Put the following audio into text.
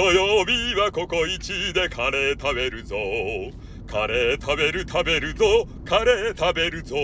土曜日はここイチでカレー食べるぞ。カレー食べる食べるぞ。カレー食べるぞ。